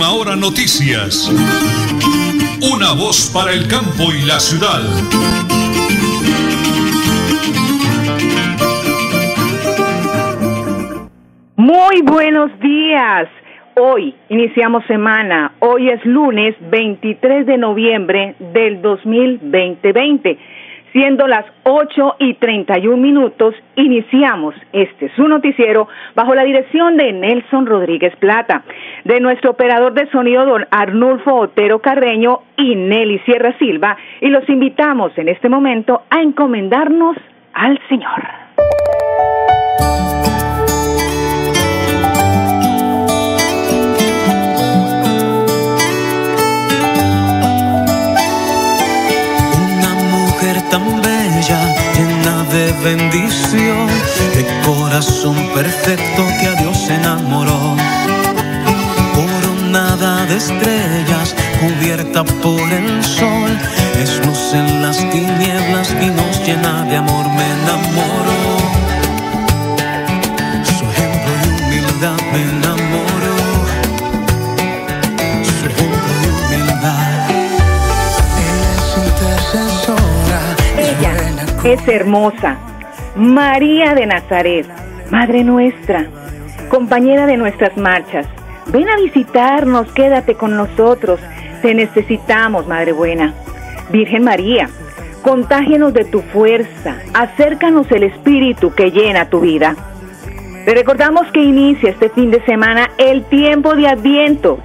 Última Hora Noticias. Una voz para el campo y la ciudad. Muy buenos días. Hoy iniciamos semana. Hoy es lunes 23 de noviembre del 2020. Siendo las 8 y 31 minutos, iniciamos este su noticiero bajo la dirección de Nelson Rodríguez Plata, de nuestro operador de sonido don Arnulfo Otero Carreño y Nelly Sierra Silva, y los invitamos en este momento a encomendarnos al Señor. Llena de bendición, de corazón perfecto que a Dios enamoró. Coronada de estrellas, cubierta por el sol, es luz en las tinieblas y nos llena de amor, me enamoró. Su ejemplo de humildad me enamoró. Es hermosa, María de Nazaret, Madre nuestra, compañera de nuestras marchas. Ven a visitarnos, quédate con nosotros. Te necesitamos, Madre buena. Virgen María, contágenos de tu fuerza, acércanos el Espíritu que llena tu vida. Te recordamos que inicia este fin de semana el tiempo de Adviento,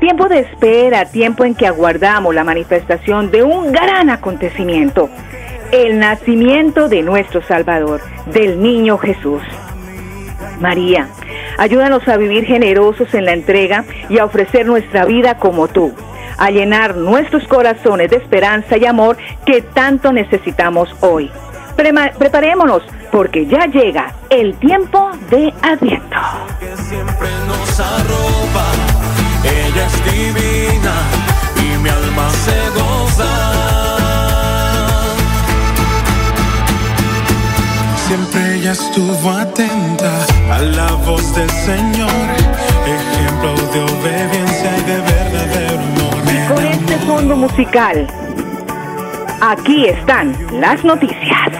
tiempo de espera, tiempo en que aguardamos la manifestación de un gran acontecimiento el nacimiento de nuestro Salvador, del niño Jesús. María, ayúdanos a vivir generosos en la entrega y a ofrecer nuestra vida como tú, a llenar nuestros corazones de esperanza y amor que tanto necesitamos hoy. preparémonos porque ya llega el tiempo de Adviento. ella es divina y mi alma se goza. Siempre ella estuvo atenta a la voz del Señor, ejemplo de obediencia y de verdadero amor. Con este fondo musical, aquí están las noticias.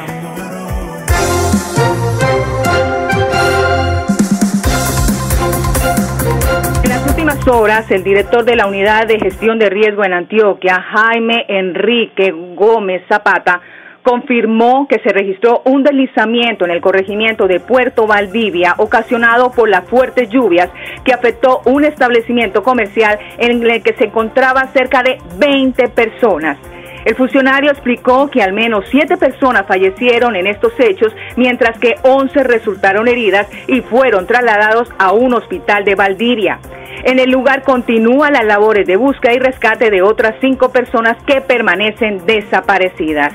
Horas, el director de la Unidad de Gestión de Riesgo en Antioquia, Jaime Enrique Gómez Zapata, confirmó que se registró un deslizamiento en el corregimiento de Puerto Valdivia ocasionado por las fuertes lluvias que afectó un establecimiento comercial en el que se encontraba cerca de 20 personas. El funcionario explicó que al menos siete personas fallecieron en estos hechos, mientras que 11 resultaron heridas y fueron trasladados a un hospital de Valdivia. En el lugar continúan las labores de búsqueda y rescate de otras cinco personas que permanecen desaparecidas.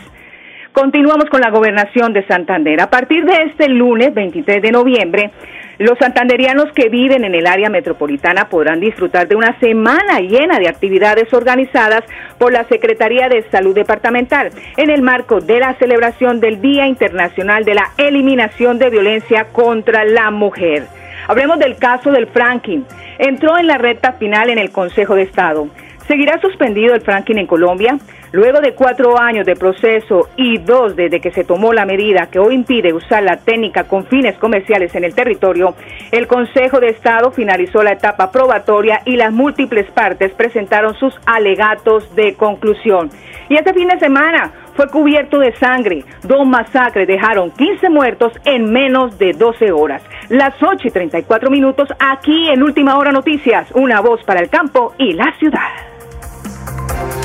Continuamos con la gobernación de Santander. A partir de este lunes 23 de noviembre, los santanderianos que viven en el área metropolitana podrán disfrutar de una semana llena de actividades organizadas por la Secretaría de Salud Departamental en el marco de la celebración del Día Internacional de la Eliminación de Violencia contra la Mujer. Hablemos del caso del Franklin. Entró en la recta final en el Consejo de Estado. ¿Seguirá suspendido el franking en Colombia? Luego de cuatro años de proceso y dos desde que se tomó la medida que hoy impide usar la técnica con fines comerciales en el territorio, el Consejo de Estado finalizó la etapa probatoria y las múltiples partes presentaron sus alegatos de conclusión. Y este fin de semana fue cubierto de sangre. Dos masacres dejaron 15 muertos en menos de 12 horas. Las 8 y 34 minutos aquí en Última Hora Noticias, una voz para el campo y la ciudad. Thank you.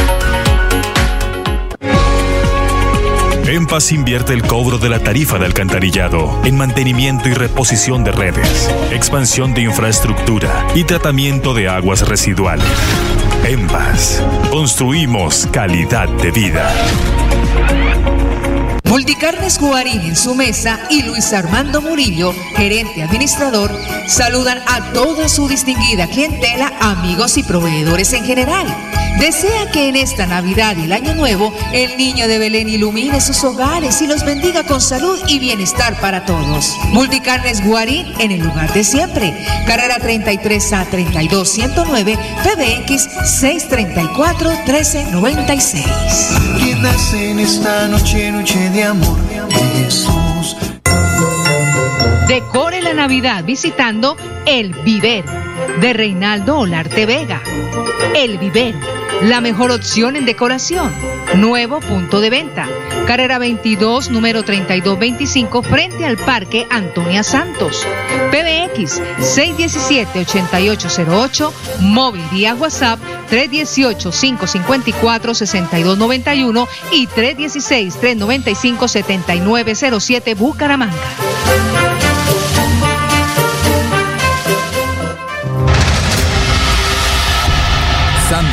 En Paz invierte el cobro de la tarifa de alcantarillado en mantenimiento y reposición de redes, expansión de infraestructura y tratamiento de aguas residuales. En Paz, construimos calidad de vida. Multicarnes Guarín en su mesa y Luis Armando Murillo, gerente administrador, saludan a toda su distinguida clientela, amigos y proveedores en general. Desea que en esta Navidad y el Año Nuevo el niño de Belén ilumine sus hogares y los bendiga con salud y bienestar para todos. Multicarnes Guarín en el lugar de siempre. Carrera 33 a 32 109 PBX 634 1396. Quien nace en esta noche, noche de amor, Jesús. Decore la Navidad visitando El Vivero de Reinaldo Olarte Vega. El Vivero, la mejor opción en decoración. Nuevo punto de venta. Carrera 22, número 3225, frente al Parque Antonia Santos. PBX 617-8808, móvil vía WhatsApp 318-554-6291 y 316-395-7907 Bucaramanga.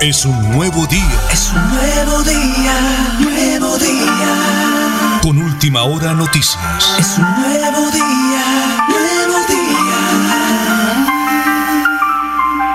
Es un nuevo día. Es un nuevo día, nuevo día. Con última hora noticias. Es un nuevo día, nuevo día.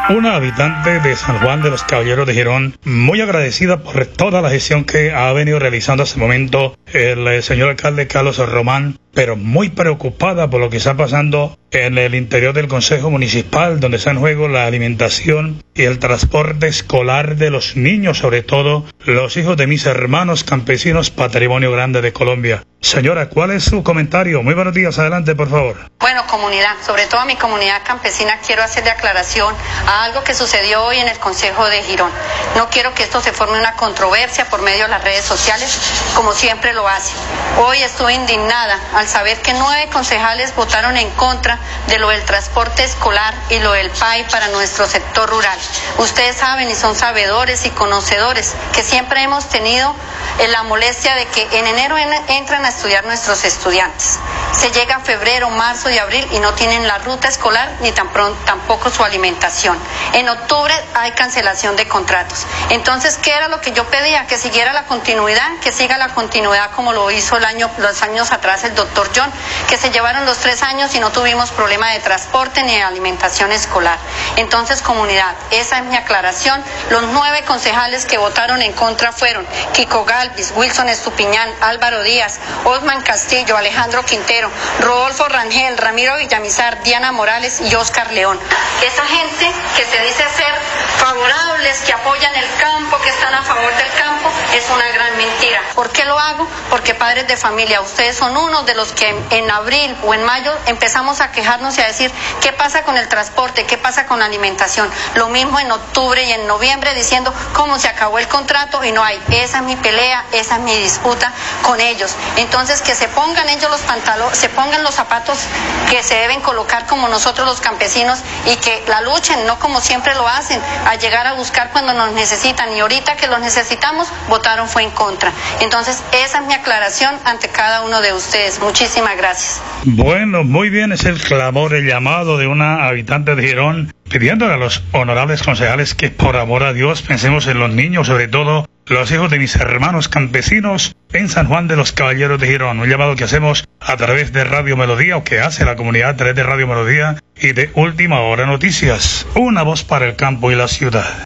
Una habitante de San Juan de los Caballeros de Girón, muy agradecida por toda la gestión que ha venido realizando hasta el momento el eh, señor alcalde Carlos Román, pero muy preocupada por lo que está pasando en el interior del Consejo Municipal, donde está en juego la alimentación y el transporte escolar de los niños, sobre todo los hijos de mis hermanos campesinos, patrimonio grande de Colombia. Señora, ¿cuál es su comentario? Muy buenos días, adelante, por favor. Bueno, comunidad, sobre todo a mi comunidad campesina, quiero hacerle aclaración a algo que sucedió hoy en el Consejo de Girón. No quiero que esto se forme una controversia por medio de las redes sociales, como siempre lo Hoy estuve indignada al saber que nueve concejales votaron en contra de lo del transporte escolar y lo del PAI para nuestro sector rural. Ustedes saben y son sabedores y conocedores que siempre hemos tenido eh, la molestia de que en enero en- entran a estudiar nuestros estudiantes. Se llega a febrero, marzo y abril y no tienen la ruta escolar ni tan tampoco su alimentación. En octubre hay cancelación de contratos. Entonces, ¿qué era lo que yo pedía? Que siguiera la continuidad, que siga la continuidad como lo hizo el año, los años atrás el doctor John, que se llevaron los tres años y no tuvimos problema de transporte ni de alimentación escolar. Entonces, comunidad, esa es mi aclaración. Los nueve concejales que votaron en contra fueron Kiko Galvis, Wilson Estupiñán, Álvaro Díaz, Osman Castillo, Alejandro Quintero, Rodolfo Rangel, Ramiro Villamizar, Diana Morales y Oscar León. Que se dice ser favorables, que apoyan el campo, que están a favor del campo, es una gran mentira. ¿Por qué lo hago? Porque padres de familia, ustedes son uno de los que en abril o en mayo empezamos a quejarnos y a decir qué pasa con el transporte, qué pasa con la alimentación. Lo mismo en octubre y en noviembre diciendo cómo se acabó el contrato y no hay. Esa es mi pelea, esa es mi disputa con ellos. Entonces que se pongan ellos los pantalones, se pongan los zapatos que se deben colocar como nosotros los campesinos y que la no como siempre lo hacen, a llegar a buscar cuando nos necesitan. Y ahorita que los necesitamos, votaron fue en contra. Entonces esa es mi aclaración ante cada uno de ustedes. Muchísimas gracias. Bueno, muy bien, es el clamor, el llamado de una habitante de Girón pidiéndole a los honorables concejales que por amor a Dios pensemos en los niños, sobre todo los hijos de mis hermanos campesinos en San Juan de los Caballeros de Girón. Un llamado que hacemos a través de Radio Melodía o que hace la comunidad a través de Radio Melodía y de Última Hora Noticias. Una voz para el campo y la ciudad.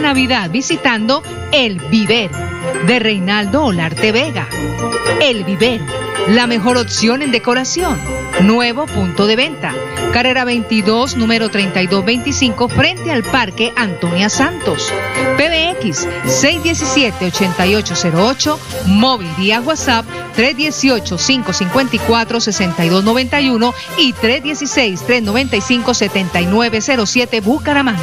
Navidad visitando El Viver de Reinaldo Olarte Vega. El Viver, la mejor opción en decoración. Nuevo punto de venta. Carrera 22, número 3225, frente al Parque Antonia Santos. PBX 617-8808, móvil vía WhatsApp 318-554-6291 y 316-395-7907 Bucaramanga.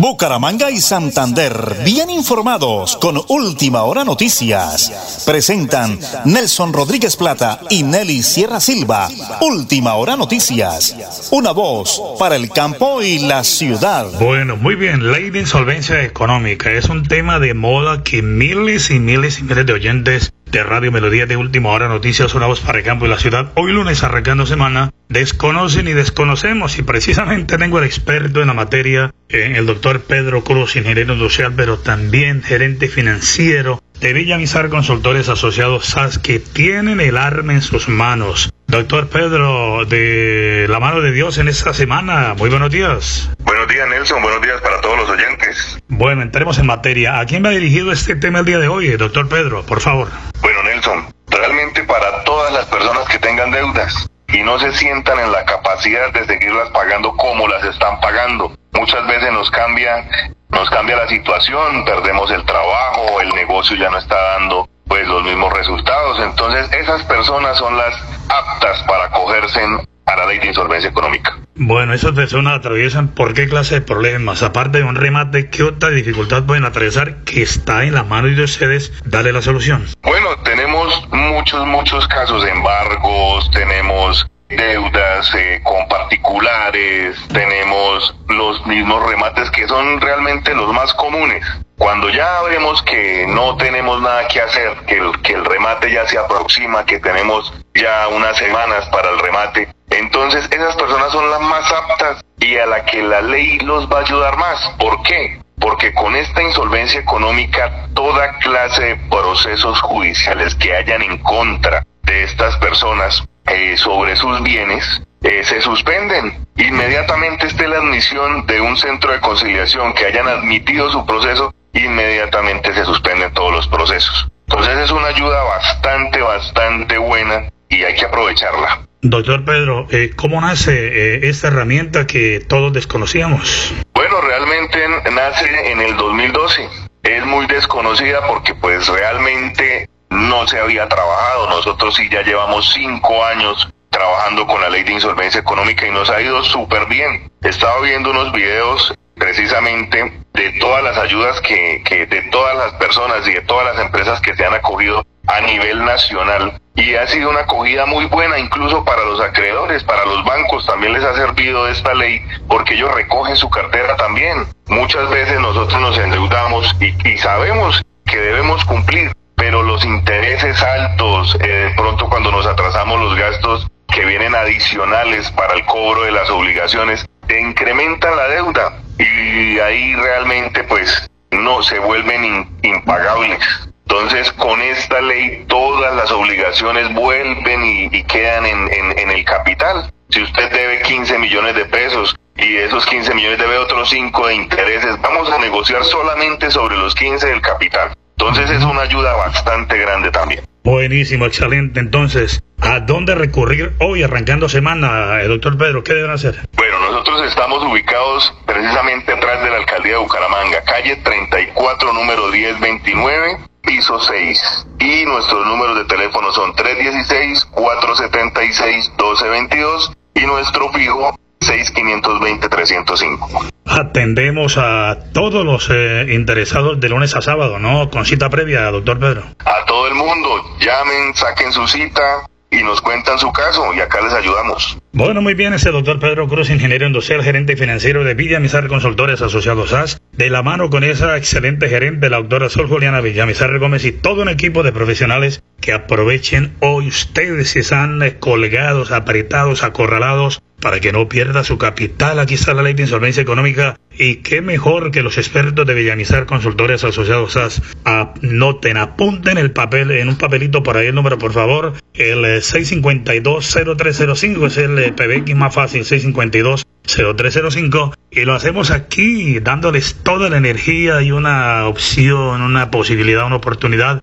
Bucaramanga y Santander, bien informados con Última Hora Noticias. Presentan Nelson Rodríguez Plata y Nelly Sierra Silva. Última Hora Noticias. Una voz para el campo y la ciudad. Bueno, muy bien. Ley de insolvencia económica es un tema de moda que miles y miles y miles de oyentes de Radio Melodía de Última Hora Noticias, una voz para el campo y la ciudad. Hoy lunes arrancando semana, desconocen y desconocemos y precisamente tengo el experto en la materia, eh, el doctor Pedro Cruz, ingeniero industrial, pero también gerente financiero de Villamizar Consultores Asociados SAS, que tienen el arma en sus manos. Doctor Pedro, de la mano de Dios en esta semana, muy buenos días. Buenos días Nelson, buenos días para todos los oyentes. Bueno, entremos en materia. ¿A quién va dirigido este tema el día de hoy, doctor Pedro? Por favor. Bueno Nelson, realmente para todas las personas que tengan deudas y no se sientan en la capacidad de seguirlas pagando como las están pagando. Muchas veces nos cambia, nos cambia la situación, perdemos el trabajo, el negocio ya no está dando pues los mismos resultados. Entonces esas personas son las aptas para acogerse a la ley de insolvencia económica. Bueno, te suena atraviesan por qué clase de problemas. Aparte de un remate, ¿qué otra dificultad pueden atravesar que está en la mano de ustedes darle la solución? Bueno, tenemos muchos, muchos casos de embargos, tenemos deudas eh, con particulares, tenemos los mismos remates que son realmente los más comunes. Cuando ya vemos que no tenemos nada que hacer, que el, que el remate ya se aproxima, que tenemos ya unas semanas para el remate, entonces esas personas son las más aptas y a la que la ley los va a ayudar más. ¿Por qué? Porque con esta insolvencia económica, toda clase de procesos judiciales que hayan en contra de estas personas eh, sobre sus bienes eh, se suspenden. Inmediatamente esté la admisión de un centro de conciliación que hayan admitido su proceso, inmediatamente se suspenden todos los procesos. Entonces es una ayuda bastante, bastante buena y hay que aprovecharla. Doctor Pedro, eh, ¿cómo nace eh, esta herramienta que todos desconocíamos? Bueno, realmente nace en el 2012. Es muy desconocida porque pues realmente no se había trabajado. Nosotros sí ya llevamos cinco años trabajando con la ley de insolvencia económica y nos ha ido súper bien. Estaba viendo unos videos precisamente de todas las ayudas que, que de todas las personas y de todas las empresas que se han acogido a nivel nacional y ha sido una acogida muy buena incluso para los acreedores, para los bancos también les ha servido esta ley porque ellos recogen su cartera también. Muchas veces nosotros nos endeudamos y, y sabemos que debemos cumplir, pero los intereses altos, eh, de pronto cuando nos atrasamos los gastos que vienen adicionales para el cobro de las obligaciones, incrementan la deuda y ahí realmente pues no se vuelven impagables. Entonces, con esta ley, todas las obligaciones vuelven y, quedan en el capital. Si usted debe 15 millones de pesos y de esos 15 millones debe otros 5 de intereses, vamos a negociar solamente sobre los 15 del capital. Entonces, es una ayuda bastante grande también. Buenísimo, excelente. Entonces, ¿a dónde recurrir hoy arrancando semana, doctor Pedro? ¿Qué deben hacer? Bueno, nosotros estamos ubicados precisamente atrás de la alcaldía de Bucaramanga, calle 34, número 1029, piso 6. Y nuestros números de teléfono son 316-476-1222 y nuestro fijo 6520-305. Atendemos a todos los eh, interesados de lunes a sábado, ¿no? Con cita previa, doctor Pedro. A todo el mundo, llamen, saquen su cita y nos cuentan su caso y acá les ayudamos. Bueno, muy bien, ese doctor Pedro Cruz, ingeniero industrial, gerente financiero de Villamizar Consultores Asociados SAS, de la mano con esa excelente gerente, la doctora Sol Juliana Villamizar Gómez y todo un equipo de profesionales que aprovechen hoy ustedes si están eh, colgados, apretados, acorralados, para que no pierda su capital. Aquí está la ley de insolvencia económica y qué mejor que los expertos de Villamizar Consultores Asociados SAS anoten, apunten el papel en un papelito por ahí el número, por favor, el eh, 652-0305 es el eh, PBX más fácil, 652-0305 y lo hacemos aquí dándoles toda la energía y una opción, una posibilidad, una oportunidad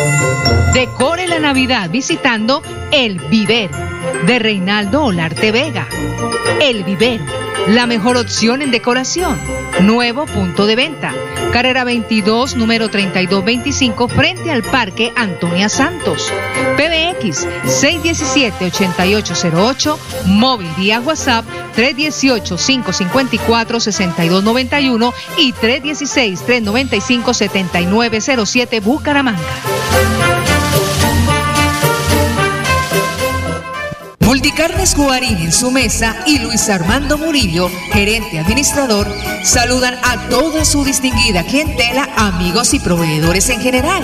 Decore la Navidad visitando El Vivero de Reinaldo Olarte Vega. El Vivero, la mejor opción en decoración. Nuevo punto de venta. Carrera 22, número 3225, frente al Parque Antonia Santos. PBX 617-8808, móvil vía WhatsApp 318-554-6291 y 316-395-7907 Bucaramanga. Multicarnes Guarín en su mesa y Luis Armando Murillo, gerente administrador, saludan a toda su distinguida clientela, amigos y proveedores en general.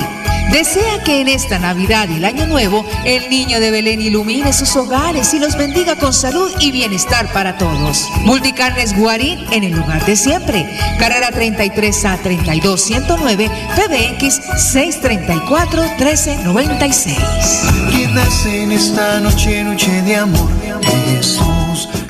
Desea que en esta Navidad y el Año Nuevo el niño de Belén ilumine sus hogares y los bendiga con salud y bienestar para todos. Multicarnes Guarín en el lugar de siempre. Carrera 33 a 32 109 PBX 634 1396. Que nace en esta noche, noche de amor de Jesús.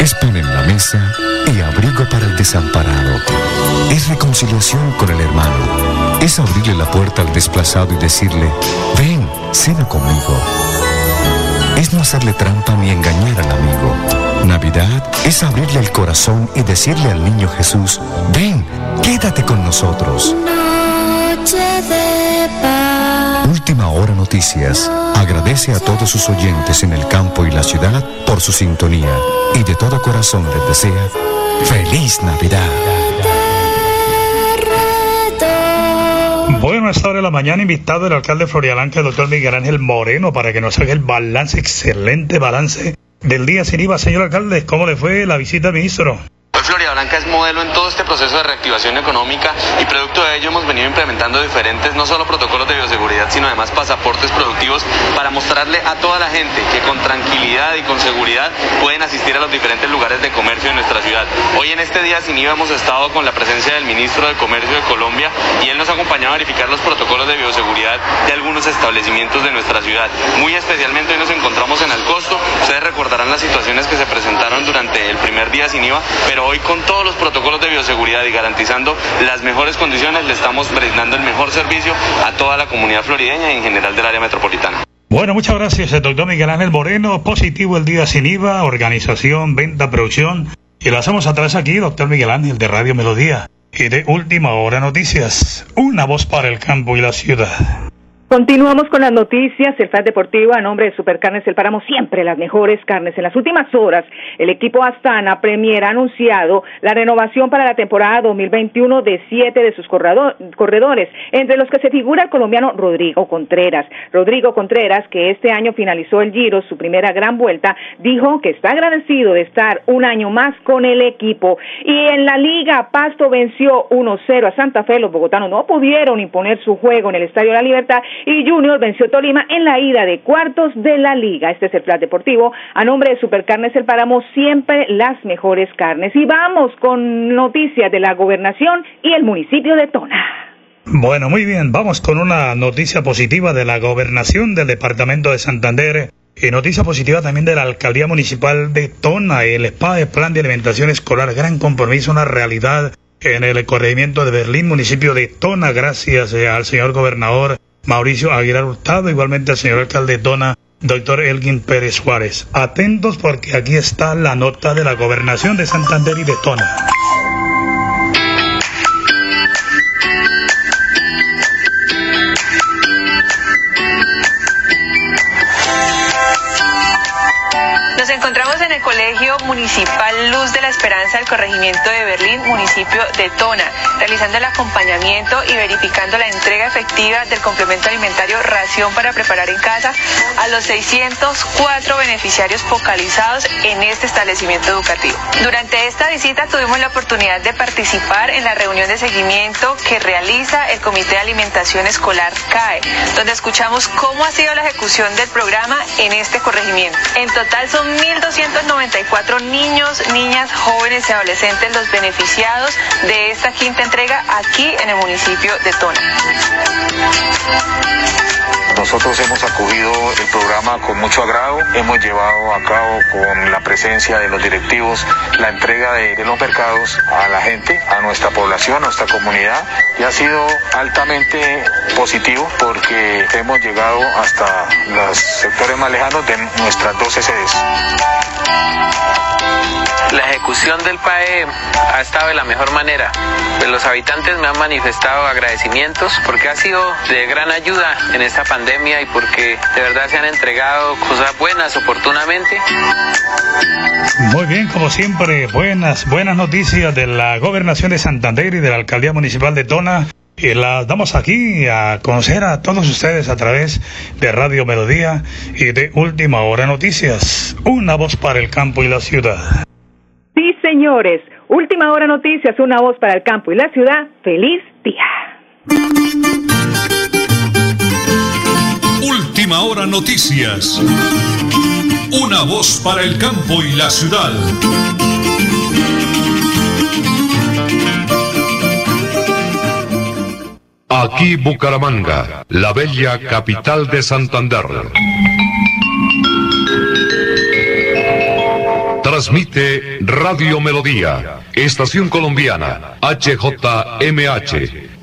Es pan en la mesa y abrigo para el desamparado. Es reconciliación con el hermano. Es abrirle la puerta al desplazado y decirle, ven, cena conmigo. Es no hacerle trampa ni engañar al amigo. Navidad es abrirle el corazón y decirle al niño Jesús, ven, quédate con nosotros. Última Hora Noticias agradece a todos sus oyentes en el campo y la ciudad por su sintonía y de todo corazón les desea feliz Navidad. Bueno, a esta hora de la mañana invitado el alcalde de Florialanca, el doctor Miguel Ángel Moreno, para que nos haga el balance, excelente balance del día sin IVA. Señor alcalde, ¿cómo le fue la visita al ministro? Florida Blanca es modelo en todo este proceso de reactivación económica y producto de ello hemos venido implementando diferentes, no solo protocolos de bioseguridad, sino además pasaportes productivos para mostrarle a toda la gente que con tranquilidad y con seguridad pueden asistir a los diferentes lugares de comercio de nuestra ciudad. Hoy en este día sin IVA hemos estado con la presencia del ministro de Comercio de Colombia y él nos ha acompañado a verificar los protocolos de bioseguridad de algunos establecimientos de nuestra ciudad. Muy especialmente hoy nos encontramos en Alcosto. Ustedes recordarán las situaciones que se presentaron durante el primer día sin IVA, pero hoy con todos los protocolos de bioseguridad y garantizando las mejores condiciones le estamos brindando el mejor servicio a toda la comunidad florideña y en general del área metropolitana. Bueno, muchas gracias, el doctor Miguel Ángel Moreno. Positivo el día sin IVA, organización, venta, producción. Y lo hacemos atrás aquí, doctor Miguel Ángel de Radio Melodía y de Última Hora Noticias. Una voz para el campo y la ciudad. Continuamos con las noticias. El FAD Deportivo, a nombre de Supercarnes El Páramo, siempre las mejores carnes. En las últimas horas, el equipo Astana Premier ha anunciado la renovación para la temporada 2021 de siete de sus corredores, entre los que se figura el colombiano Rodrigo Contreras. Rodrigo Contreras, que este año finalizó el Giro, su primera gran vuelta, dijo que está agradecido de estar un año más con el equipo. Y en la Liga, Pasto venció 1-0 a Santa Fe. Los bogotanos no pudieron imponer su juego en el Estadio la Libertad y Junior venció Tolima en la ida de cuartos de la liga. Este es el plan deportivo. A nombre de Supercarnes El Páramo, siempre las mejores carnes. Y vamos con noticias de la gobernación y el municipio de Tona. Bueno, muy bien, vamos con una noticia positiva de la gobernación del departamento de Santander. Y noticia positiva también de la alcaldía municipal de Tona, el SPA, el plan de alimentación escolar, gran compromiso, una realidad en el corregimiento de Berlín, municipio de Tona, gracias eh, al señor gobernador Mauricio Aguilar Hurtado, igualmente al señor alcalde Tona, doctor Elgin Pérez Suárez. Atentos porque aquí está la nota de la gobernación de Santander y de Tona. Encontramos en el Colegio Municipal Luz de la Esperanza del Corregimiento de Berlín, municipio de Tona, realizando el acompañamiento y verificando la entrega efectiva del complemento alimentario ración para preparar en casa a los 604 beneficiarios focalizados en este establecimiento educativo. Durante esta visita tuvimos la oportunidad de participar en la reunión de seguimiento que realiza el Comité de Alimentación Escolar CAE, donde escuchamos cómo ha sido la ejecución del programa en este corregimiento. En total son 1.294 niños, niñas, jóvenes y adolescentes los beneficiados de esta quinta entrega aquí en el municipio de Tona. Nosotros hemos acogido el programa con mucho agrado, hemos llevado a cabo con la presencia de los directivos la entrega de, los mercados a la gente, a nuestra población, a nuestra comunidad y ha sido altamente positivo porque hemos llegado hasta los sectores más lejanos de nuestras 12 sedes. La ejecución del PAE ha estado de la mejor manera. Pues los habitantes me han manifestado agradecimientos porque ha sido de gran ayuda en esta pandemia y porque de verdad se han entregado cosas buenas oportunamente. Muy bien, como siempre, buenas, buenas noticias de la gobernación de Santander y de la alcaldía municipal de Tona. Y las damos aquí a conocer a todos ustedes a través de Radio Melodía y de Última Hora Noticias. Una voz para el campo y la ciudad. Sí, señores. Última Hora Noticias, una voz para el campo y la ciudad. Feliz día. Última Hora Noticias. Una voz para el campo y la ciudad. Aquí Bucaramanga, la bella capital de Santander. Transmite Radio Melodía, Estación Colombiana, HJMH,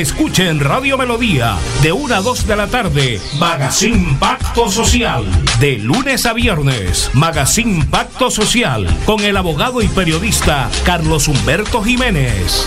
Escuche en Radio Melodía de 1 a 2 de la tarde Magazine Pacto Social. De lunes a viernes, Magazine Pacto Social con el abogado y periodista Carlos Humberto Jiménez.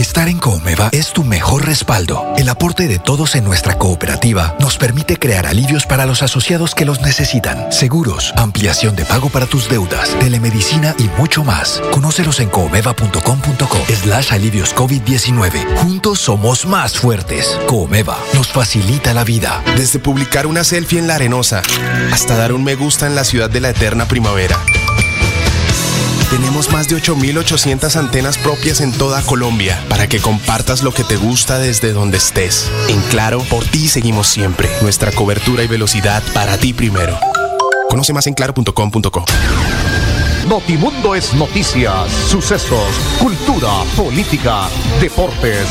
Estar en Coomeva es tu mejor respaldo. El aporte de todos en nuestra cooperativa nos permite crear alivios para los asociados que los necesitan. Seguros, ampliación de pago para tus deudas, telemedicina y mucho más. Conócelos en coomeva.com.co slash alivios COVID-19. Juntos somos más fuertes. Coomeva nos facilita la vida. Desde publicar una selfie en la arenosa hasta dar un me gusta en la ciudad de la eterna primavera. Tenemos más de 8.800 antenas propias en toda Colombia para que compartas lo que te gusta desde donde estés. En Claro, por ti seguimos siempre. Nuestra cobertura y velocidad para ti primero. Conoce más en claro.com.co. Notimundo es noticias, sucesos, cultura, política, deportes.